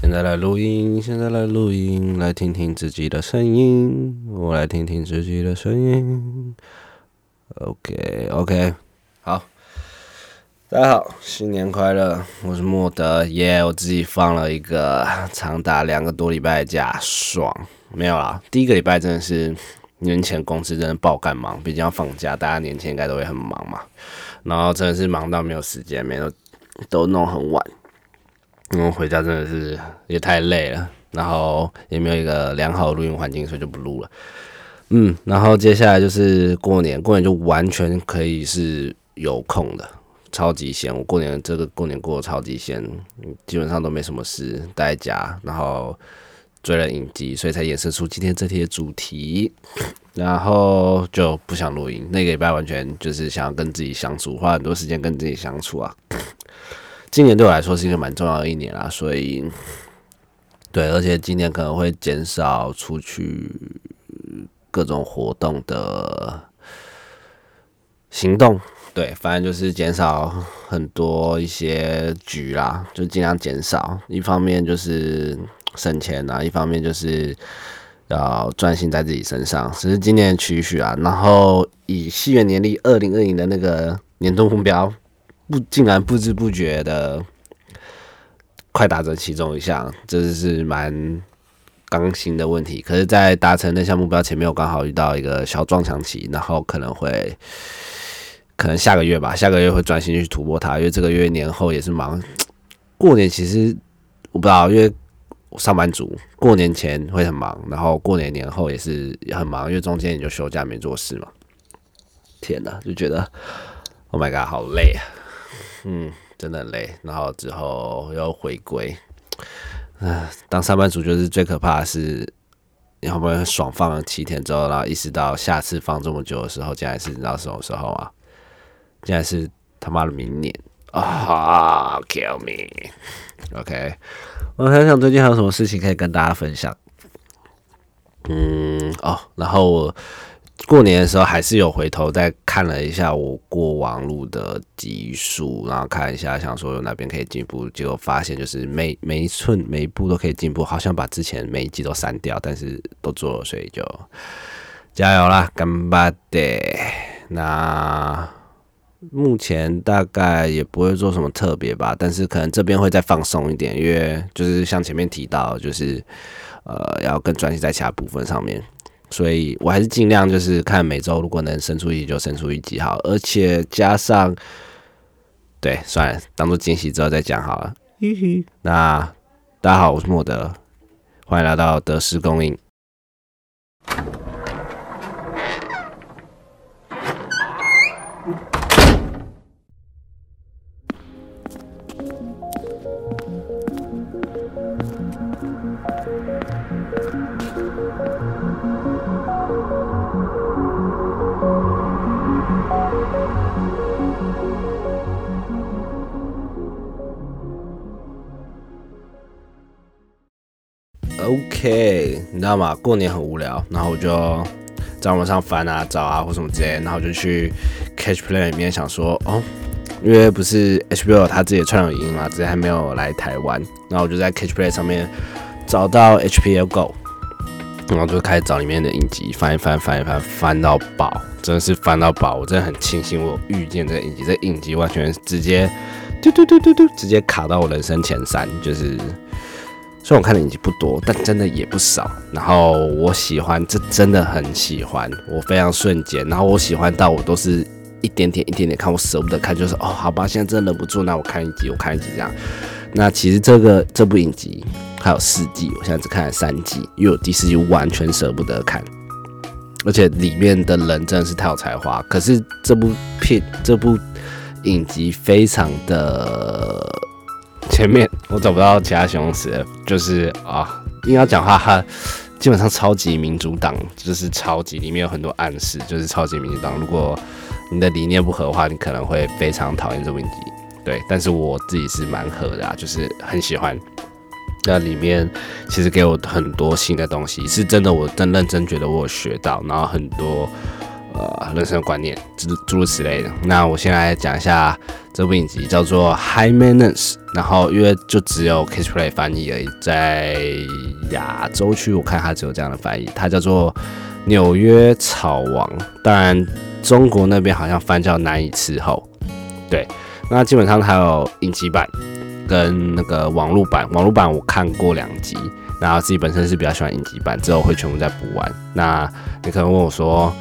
现在来录音，现在来录音，来听听自己的声音，我来听听自己的声音。OK，OK，好，大家好，新年快乐！我是莫德，耶！我自己放了一个长达两个多礼拜的假，爽！没有啦，第一个礼拜真的是年前公司真的爆干忙，毕竟要放假，大家年前应该都会很忙嘛。然后真的是忙到没有时间，没有都弄很晚。因为回家真的是也太累了，然后也没有一个良好的录音环境，所以就不录了。嗯，然后接下来就是过年，过年就完全可以是有空的，超级闲。我过年这个过年过得超级闲，基本上都没什么事，待在家，然后追了影集，所以才衍生出今天这题的主题。然后就不想录音，那个礼拜完全就是想要跟自己相处，花很多时间跟自己相处啊。今年对我来说是一个蛮重要的一年啦，所以对，而且今年可能会减少出去各种活动的行动，对，反正就是减少很多一些局啦，就尽量减少。一方面就是省钱啊，一方面就是要专心在自己身上，只是今年取许啊。然后以西元年历二零二零的那个年度目标。不，竟然不知不觉的快达成其中一项，这是蛮刚性的问题。可是，在达成那项目标前面，我刚好遇到一个小撞墙期，然后可能会，可能下个月吧，下个月会专心去突破它，因为这个月年后也是忙。过年其实我不知道，因为上班族过年前会很忙，然后过年年后也是很忙，因为中间你就休假没做事嘛。天哪，就觉得 Oh my God，好累啊！嗯，真的累，然后之后又回归。啊，当上班族就是最可怕的是，你好不容易爽放了七天之后，然后意识到下次放这么久的时候，竟然是你知道什么时候啊？竟然是他妈的明年啊！Kill me！OK，我想想最近还有什么事情可以跟大家分享。嗯，哦，然后我。过年的时候还是有回头再看了一下我过往路的集数，然后看一下想说有哪边可以进步，结果发现就是每每一寸每一步都可以进步，好像把之前每一集都删掉，但是都做了，所以就加油啦，干巴的。那目前大概也不会做什么特别吧，但是可能这边会再放松一点，因为就是像前面提到，就是呃要更专心在其他部分上面。所以我还是尽量就是看每周如果能生出一集就生出一集好，而且加上，对，算了，当做惊喜之后再讲好了。那大家好，我是莫德，欢迎来到德式供应。OK，你知道吗？过年很无聊，然后我就在网上翻啊、找啊或什么之类，然后就去 Catch Play 里面想说，哦，因为不是 HBO 他自己串有音嘛，之前还没有来台湾，然后我就在 Catch Play 上面找到 HBO Go，然后就开始找里面的影集，翻一翻，翻一翻，翻到宝，真的是翻到宝，我真的很庆幸我遇见这个影集，这影集完全直接嘟嘟嘟嘟嘟，直接卡到我人生前三，就是。虽然我看的影集不多，但真的也不少。然后我喜欢，这真的很喜欢，我非常瞬间。然后我喜欢到我都是一点点、一点点看，我舍不得看，就是哦，好吧，现在真的忍不住，那我看一集，我看一集这样。那其实这个这部影集还有四季，我现在只看了三季，因为我第四季完全舍不得看，而且里面的人真的是太有才华。可是这部片这部影集非常的。前面我找不到其他形容词，就是啊，硬要讲话，它基本上超级民主党，就是超级里面有很多暗示，就是超级民主党。如果你的理念不合的话，你可能会非常讨厌这部影集。对，但是我自己是蛮合的啊，就是很喜欢。那里面其实给我很多新的东西，是真的，我真认真觉得我有学到，然后很多呃人生观念诸诸如此类的。那我先来讲一下这部影集，叫做《High Maintenance》。然后因为就只有 Kissplay 翻译而已，在亚洲区我看它只有这样的翻译，它叫做《纽约草王》。当然中国那边好像翻叫《难以伺候》。对，那基本上它有影集版跟那个网络版。网络版我看过两集。然后自己本身是比较喜欢影集版，之后会全部再补完。那你可能问我说：“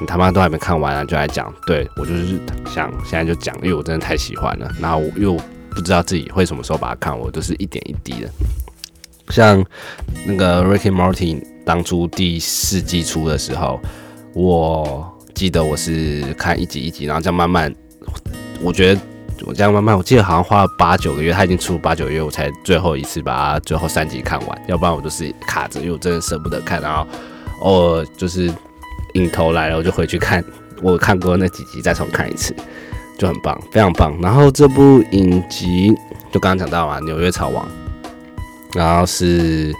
你他妈都还没看完啊，就来讲？”对我就是想现在就讲，因为我真的太喜欢了。然后又不知道自己会什么时候把它看，我都是一点一滴的。像那个《Ricky Morty》当初第四季出的时候，我记得我是看一集一集，然后这样慢慢，我觉得。我这样慢慢，我记得好像花了八九个月，他已经出八九个月，我才最后一次把它最后三集看完，要不然我就是卡着，因为我真的舍不得看，然后偶尔就是影头来了，我就回去看我看过那几集，再重看一次，就很棒，非常棒。然后这部影集就刚刚讲到嘛，《纽约草王》，然后是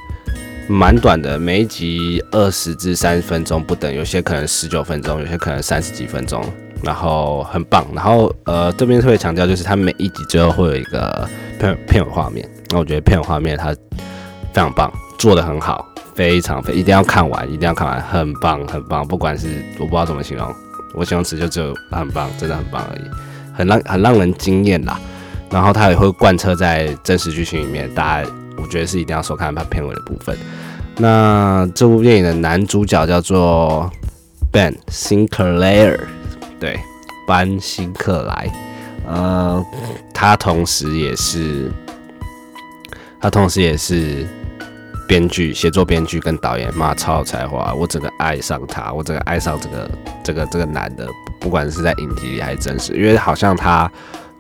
蛮短的，每一集二十至三十分钟不等，有些可能十九分钟，有些可能三十几分钟。然后很棒，然后呃这边特别强调就是它每一集最后会有一个片片尾画面，那我觉得片尾画面它非常棒，做的很好，非常非一定要看完，一定要看完，很棒很棒，不管是我不知道怎么形容，我形容词就只有很棒，真的很棒而已，很让很让人惊艳啦。然后它也会贯彻在真实剧情里面，大家我觉得是一定要收看它片尾的部分。那这部电影的男主角叫做 Ben Sinclair。对，班辛克莱，呃，他同时也是，他同时也是编剧、写作编剧跟导演，妈超有才华，我整个爱上他，我整个爱上这个这个这个男的，不管是在影集里还是真实，因为好像他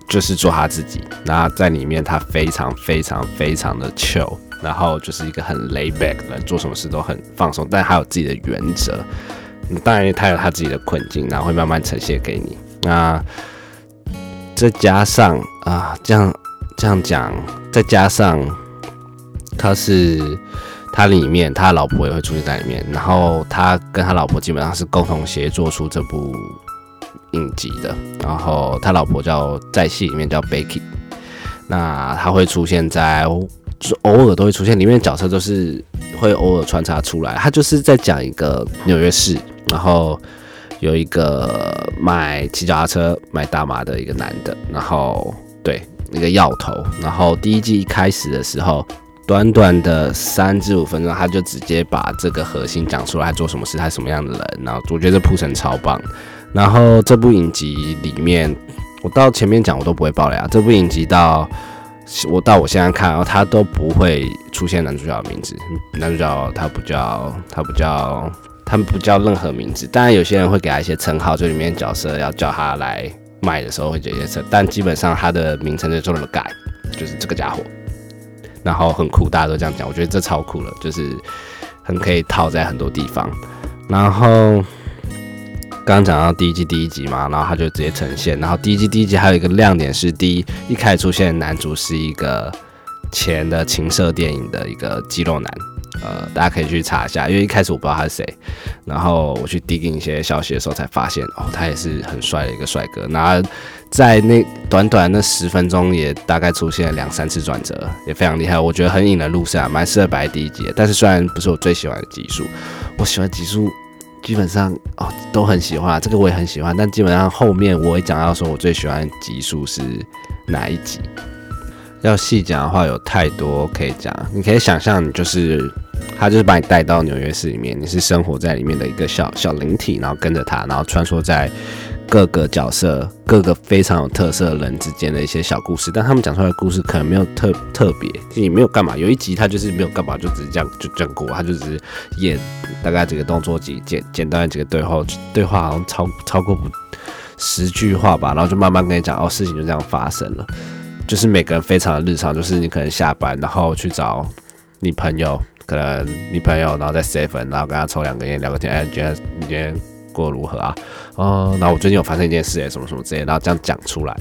就是做他自己，那在里面他非常非常非常的 chill，然后就是一个很 lay back 的，做什么事都很放松，但他有自己的原则。当然，他有他自己的困境，然后会慢慢呈现给你。那再加上啊，这样这样讲，再加上他是他里面，他老婆也会出现在里面。然后他跟他老婆基本上是共同协作出这部影集的。然后他老婆叫在戏里面叫 Becky，那他会出现在。就偶尔都会出现，里面的角色都是会偶尔穿插出来。他就是在讲一个纽约市，然后有一个卖骑脚踏车、卖大麻的一个男的，然后对那个药头。然后第一季一开始的时候，短短的三至五分钟，他就直接把这个核心讲出来，他做什么事，他什么样的人。然后我觉得铺陈超棒。然后这部影集里面，我到前面讲我都不会爆雷啊。这部影集到。我到我现在看，他都不会出现男主角的名字。男主角他不叫，他不叫，他们不叫任何名字。当然，有些人会给他一些称号，就里面角色要叫他来卖的时候会这些称，但基本上他的名称就做了改，就是这个家伙。然后很酷，大家都这样讲，我觉得这超酷了，就是很可以套在很多地方。然后。刚刚讲到第一季第一集嘛，然后他就直接呈现。然后第一季第一集还有一个亮点是，第一一开始出现男主是一个前的情色电影的一个肌肉男，呃，大家可以去查一下，因为一开始我不知道他是谁。然后我去 digging 一些消息的时候才发现，哦，他也是很帅的一个帅哥。那在那短短那十分钟，也大概出现了两三次转折，也非常厉害。我觉得很引人入胜，蛮适合摆第一集。但是虽然不是我最喜欢的集数，我喜欢集数。基本上哦都很喜欢，这个我也很喜欢，但基本上后面我会讲到说我最喜欢集数是哪一集。要细讲的话有太多可以讲，你可以想象，你就是他就是把你带到纽约市里面，你是生活在里面的一个小小灵体，然后跟着他，然后穿梭在。各个角色，各个非常有特色的人之间的一些小故事，但他们讲出来的故事可能没有特特别，也没有干嘛。有一集他就是没有干嘛，就只是这样就这样过，他就只是演大概几个动作，几简简单的几个对话，对话好像超超过不十句话吧，然后就慢慢跟你讲，哦，事情就这样发生了，就是每个人非常的日常，就是你可能下班然后去找你朋友，可能你朋友然后在 seven，然后跟他抽两根烟聊个天，哎，你觉得你今天？过如何啊？哦，那我最近有发生一件事，哎，什么什么之类，然后这样讲出来，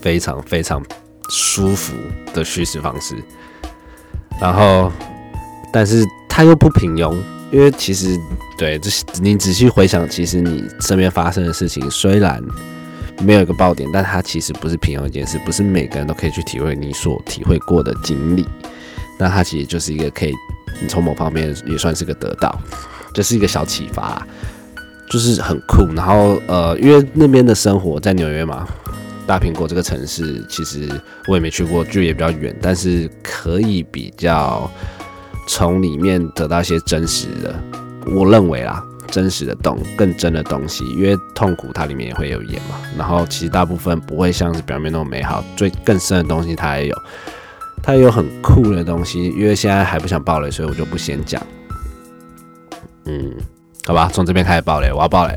非常非常舒服的叙事方式。然后，但是他又不平庸，因为其实对，这你仔细回想，其实你身边发生的事情，虽然没有一个爆点，但它其实不是平庸一件事，不是每个人都可以去体会你所体会过的经历。那它其实就是一个可以，你从某方面也算是个得到，就是一个小启发，就是很酷。然后呃，因为那边的生活在纽约嘛，大苹果这个城市，其实我也没去过，距离也比较远，但是可以比较从里面得到一些真实的，我认为啦。真实的东更真的东西，因为痛苦它里面也会有演嘛。然后其实大部分不会像是表面那么美好，最更深的东西它也有，它也有很酷的东西。因为现在还不想爆雷，所以我就不先讲。嗯，好吧，从这边开始爆雷，我要爆雷。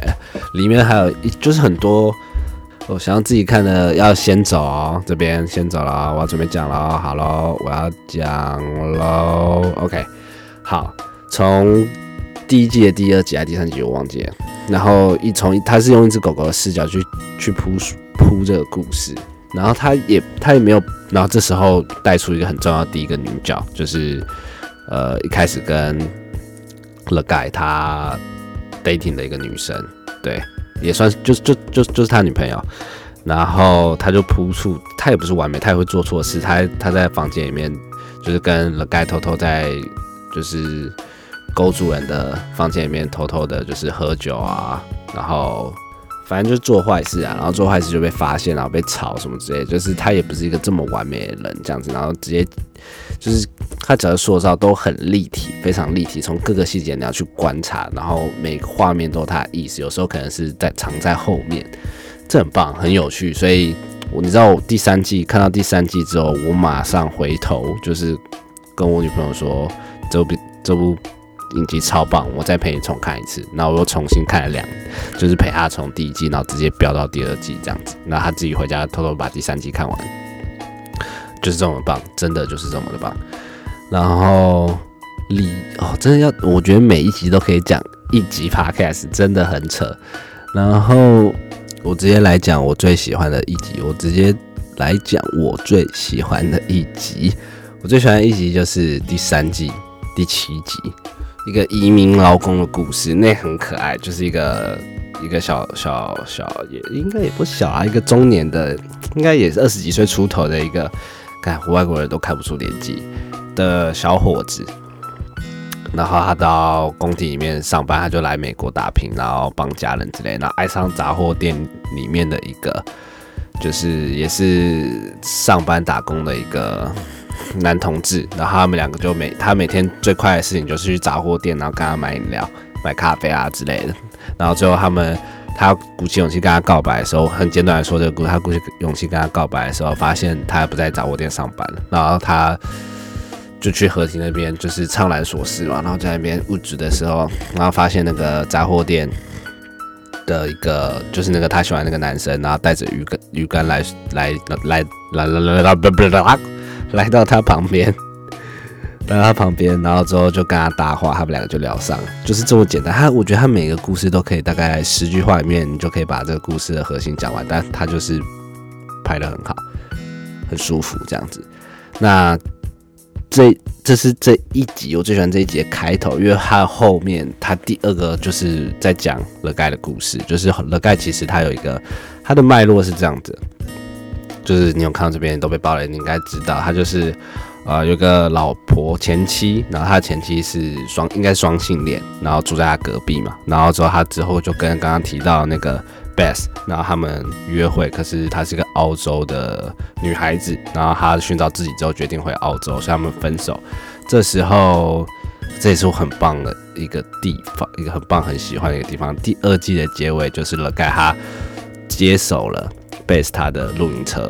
里面还有一就是很多，我想要自己看的要先走哦，这边先走了，我要准备讲了，好喽，我要讲喽。OK，好，从。第一季的第二集还是第三集，我忘记了。然后一从他是用一只狗狗的视角去去铺铺这个故事，然后他也他也没有，然后这时候带出一个很重要的第一个女角，就是呃一开始跟 The Guy 他 dating 的一个女生，对，也算是就就就就是他女朋友。然后他就扑出，他也不是完美，他也会做错事。他他在房间里面就是跟 The Guy 偷偷在就是。勾主人的房间里面偷偷的，就是喝酒啊，然后反正就是做坏事啊，然后做坏事就被发现，然后被吵什么之类，就是他也不是一个这么完美的人这样子，然后直接就是他整个塑造都很立体，非常立体，从各个细节你要去观察，然后每个画面都有它的意思，有时候可能是在藏在后面，这很棒，很有趣，所以我你知道我第三季看到第三季之后，我马上回头就是跟我女朋友说，这部这部。影集超棒，我再陪你重看一次。那我又重新看了两，就是陪他从第一季，然后直接飙到第二季这样子。那他自己回家偷偷把第三季看完，就是这么棒，真的就是这么的棒。然后李哦，真的要，我觉得每一集都可以讲一集 podcast，真的很扯。然后我直接来讲我最喜欢的一集，我直接来讲我最喜欢的一集。我最喜欢的一集就是第三季第七集。一个移民劳工的故事，那很可爱，就是一个一个小小小也应该也不小啊，一个中年的，应该也是二十几岁出头的一个，看外国人都看不出年纪的小伙子。然后他到工体里面上班，他就来美国打拼，然后帮家人之类，然后爱上杂货店里面的一个，就是也是上班打工的一个。男同志，然后他们两个就每他每天最快的事情就是去杂货店，然后跟他买饮料、买咖啡啊之类的。然后最后他们他鼓起勇气跟他告白的时候，很简短的说这个故事。他鼓起勇气跟他告白的时候，发现他不在杂货店上班了。然后他就去河堤那边，就是怅然所失嘛。然后在那边物质的时候，然后发现那个杂货店的一个就是那个他喜欢那个男生，然后带着鱼竿鱼竿来来来来来来来！来到他旁边，来到他旁边，然后之后就跟他搭话，他们两个就聊上，就是这么简单。他我觉得他每个故事都可以大概十句话里面，你就可以把这个故事的核心讲完。但他就是拍的很好，很舒服这样子。那这这是这一集我最喜欢这一集的开头，因为他后面他第二个就是在讲乐盖的故事，就是乐盖其实他有一个他的脉络是这样子。就是你有看到这边都被爆了，你应该知道他就是，呃，有个老婆前妻，然后他前妻是双，应该双性恋，然后住在他隔壁嘛，然后之后他之后就跟刚刚提到那个 Beth，然后他们约会，可是她是个澳洲的女孩子，然后她寻找自己之后决定回澳洲，所以他们分手。这时候这也是我很棒的一个地方，一个很棒很喜欢的一个地方。第二季的结尾就是了，盖他接手了。base 他的露营车，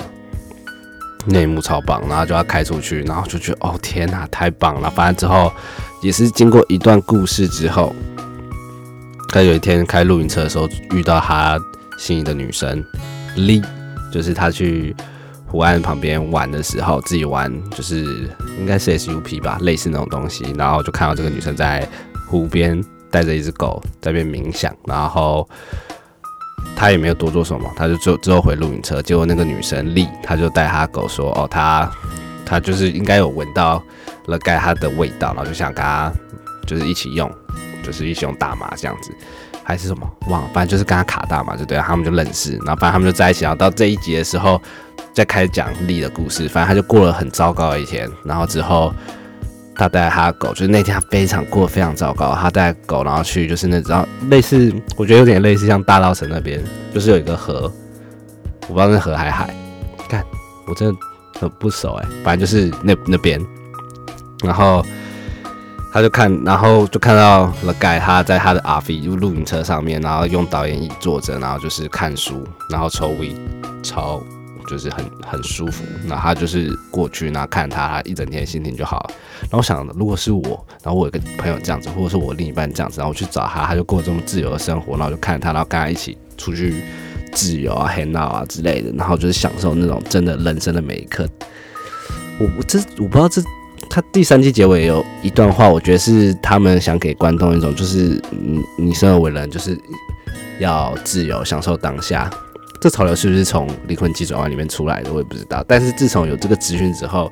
内幕超棒，然后就要开出去，然后就觉得哦天哪，太棒了！反正之后也是经过一段故事之后，他有一天开露营车的时候遇到他心仪的女生 Lee，就是他去湖岸旁边玩的时候，自己玩就是应该是 SUP 吧，类似那种东西，然后就看到这个女生在湖边带着一只狗在边冥想，然后。他也没有多做什么，他就之之后回露营车，结果那个女生丽，他就带他狗说，哦，他他就是应该有闻到了盖他的味道，然后就想跟他就是一起用，就是一起用大麻这样子，还是什么？忘了，反正就是跟他卡大麻就对了，他们就认识，然后反正他们就在一起，然后到这一集的时候再开始讲丽的故事，反正他就过了很糟糕的一天，然后之后他带他的狗，就是那天他非常过非常糟糕，他带狗然后去就是那种类似，我觉得有点类似像大稻城那边，就是有一个河，我不知道那河还海，看我真的很不熟哎，反正就是那那边。然后他就看，然后就看到了盖他在他的 RV 就露营车上面，然后用导演椅坐着，然后就是看书，然后抽 V，超就是很很舒服。那他就是过去，那看他，他一整天心情就好了。然后我想，如果是我，然后我有个朋友这样子，或者是我另一半这样子，然后我去找他，他就过这么自由的生活，然后就看他，然后跟他一起出去自由啊、hang out 啊之类的，然后就是享受那种真的人生的每一刻。我我这我不知道这。他第三季结尾有一段话，我觉得是他们想给观众一种，就是你你生而为人，就是要自由，享受当下。这潮流是不是从《离婚机转弯》里面出来的？我也不知道。但是自从有这个资讯之后，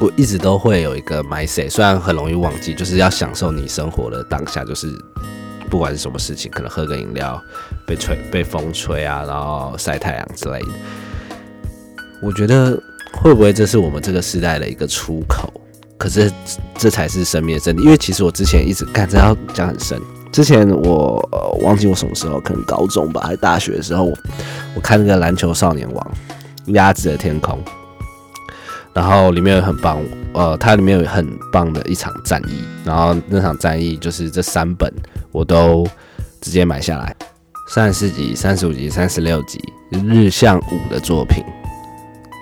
我一直都会有一个 mindset，虽然很容易忘记，就是要享受你生活的当下，就是不管是什么事情，可能喝个饮料，被吹被风吹啊，然后晒太阳之类的。我觉得。会不会这是我们这个时代的一个出口？可是这才是生命的真理。因为其实我之前一直干，这要讲很深。之前我忘记我什么时候，可能高中吧，还是大学的时候，我看那个《篮球少年王》《鸭子的天空》，然后里面有很棒，呃，它里面有很棒的一场战役。然后那场战役就是这三本我都直接买下来，三十四集、三十五集、三十六集日向五的作品。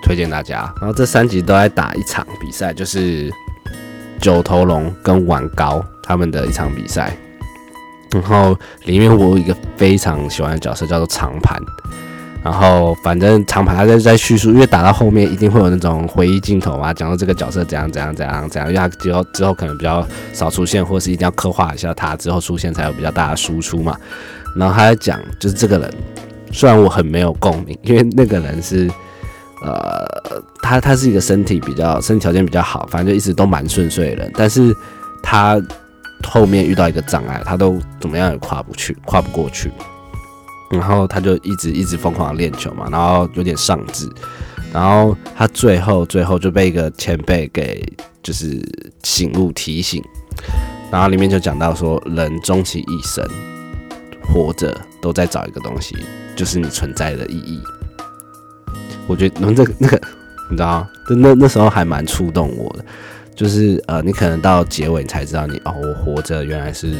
推荐大家，然后这三集都在打一场比赛，就是九头龙跟玩高他们的一场比赛。然后里面我有一个非常喜欢的角色叫做长盘，然后反正长盘他在在叙述，因为打到后面一定会有那种回忆镜头嘛，讲到这个角色怎样怎样怎样怎样，因为他之后之后可能比较少出现，或是一定要刻画一下他之后出现才有比较大的输出嘛。然后他在讲就是这个人，虽然我很没有共鸣，因为那个人是。呃，他他是一个身体比较身体条件比较好，反正就一直都蛮顺遂的人。但是他后面遇到一个障碍，他都怎么样也跨不去，跨不过去。然后他就一直一直疯狂的练球嘛，然后有点上智。然后他最后最后就被一个前辈给就是醒悟提醒。然后里面就讲到说，人终其一生活着都在找一个东西，就是你存在的意义。我觉得那个那个，你知道那那那时候还蛮触动我的，就是呃，你可能到结尾你才知道你哦，我活着原来是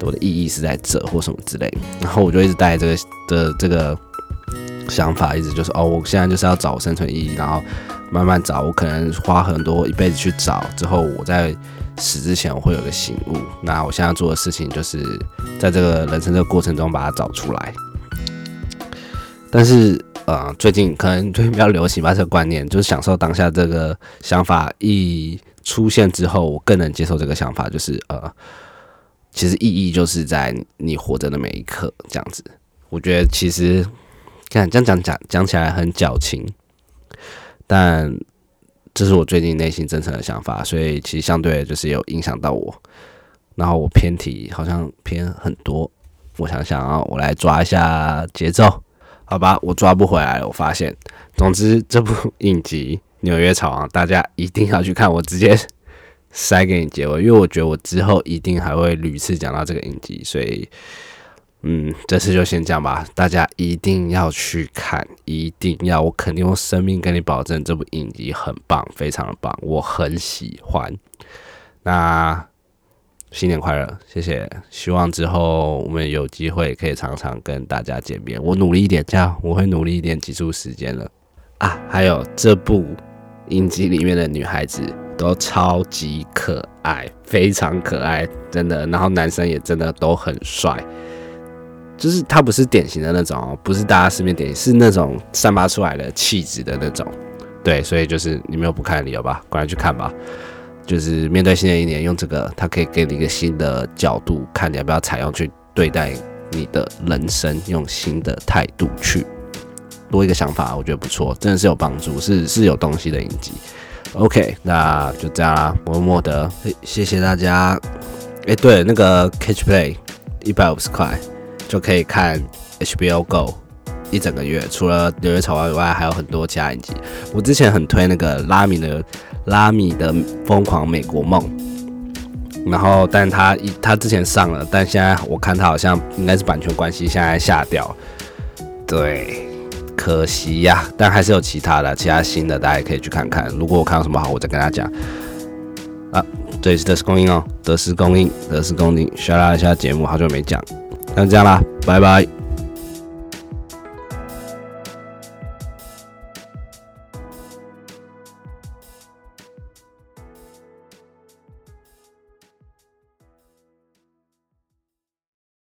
我的意义是在这或什么之类。然后我就一直带这个的这个想法，一直就是哦，我现在就是要找生存意义，然后慢慢找。我可能花很多一辈子去找，之后我在死之前我会有个醒悟。那我现在做的事情就是在这个人生这个过程中把它找出来，但是。呃，最近可能最近比较流行吧，这个观念就是享受当下。这个想法一出现之后，我更能接受这个想法，就是呃，其实意义就是在你活着的每一刻这样子。我觉得其实看这样讲讲讲起来很矫情，但这是我最近内心真诚的想法，所以其实相对就是有影响到我。然后我偏题好像偏很多，我想想啊，我来抓一下节奏。好吧，我抓不回来了。我发现，总之这部影集《纽约草王》，大家一定要去看。我直接塞给你结尾，因为我觉得我之后一定还会屡次讲到这个影集，所以，嗯，这次就先讲吧。大家一定要去看，一定要，我肯定用生命跟你保证，这部影集很棒，非常的棒，我很喜欢。那。新年快乐，谢谢！希望之后我们有机会可以常常跟大家见面。我努力一点，这样我会努力一点，挤出时间了啊！还有这部影集里面的女孩子都超级可爱，非常可爱，真的。然后男生也真的都很帅，就是他不是典型的那种，不是大家身边典型，是那种散发出来的气质的那种。对，所以就是你没有不看理由吧？赶快去看吧！就是面对新的一年，用这个，它可以给你一个新的角度，看你要不要采用去对待你的人生，用新的态度去多一个想法，我觉得不错，真的是有帮助，是是有东西的影集。OK，那就这样啦，默默的，谢谢大家哎，对，那个 Catch Play 一百五十块就可以看 HBO Go 一整个月，除了《纽约草王》以外，还有很多其他影集。我之前很推那个拉米的拉米的疯狂美国梦，然后但他一他之前上了，但现在我看他好像应该是版权关系，现在下掉。对，可惜呀，但还是有其他的，其他新的大家可以去看看。如果我看到什么好，我再跟大家讲。啊，这里是德斯供应哦，德斯供应，德斯供应，刷拉一下节目，好久没讲，那就这样啦，拜拜。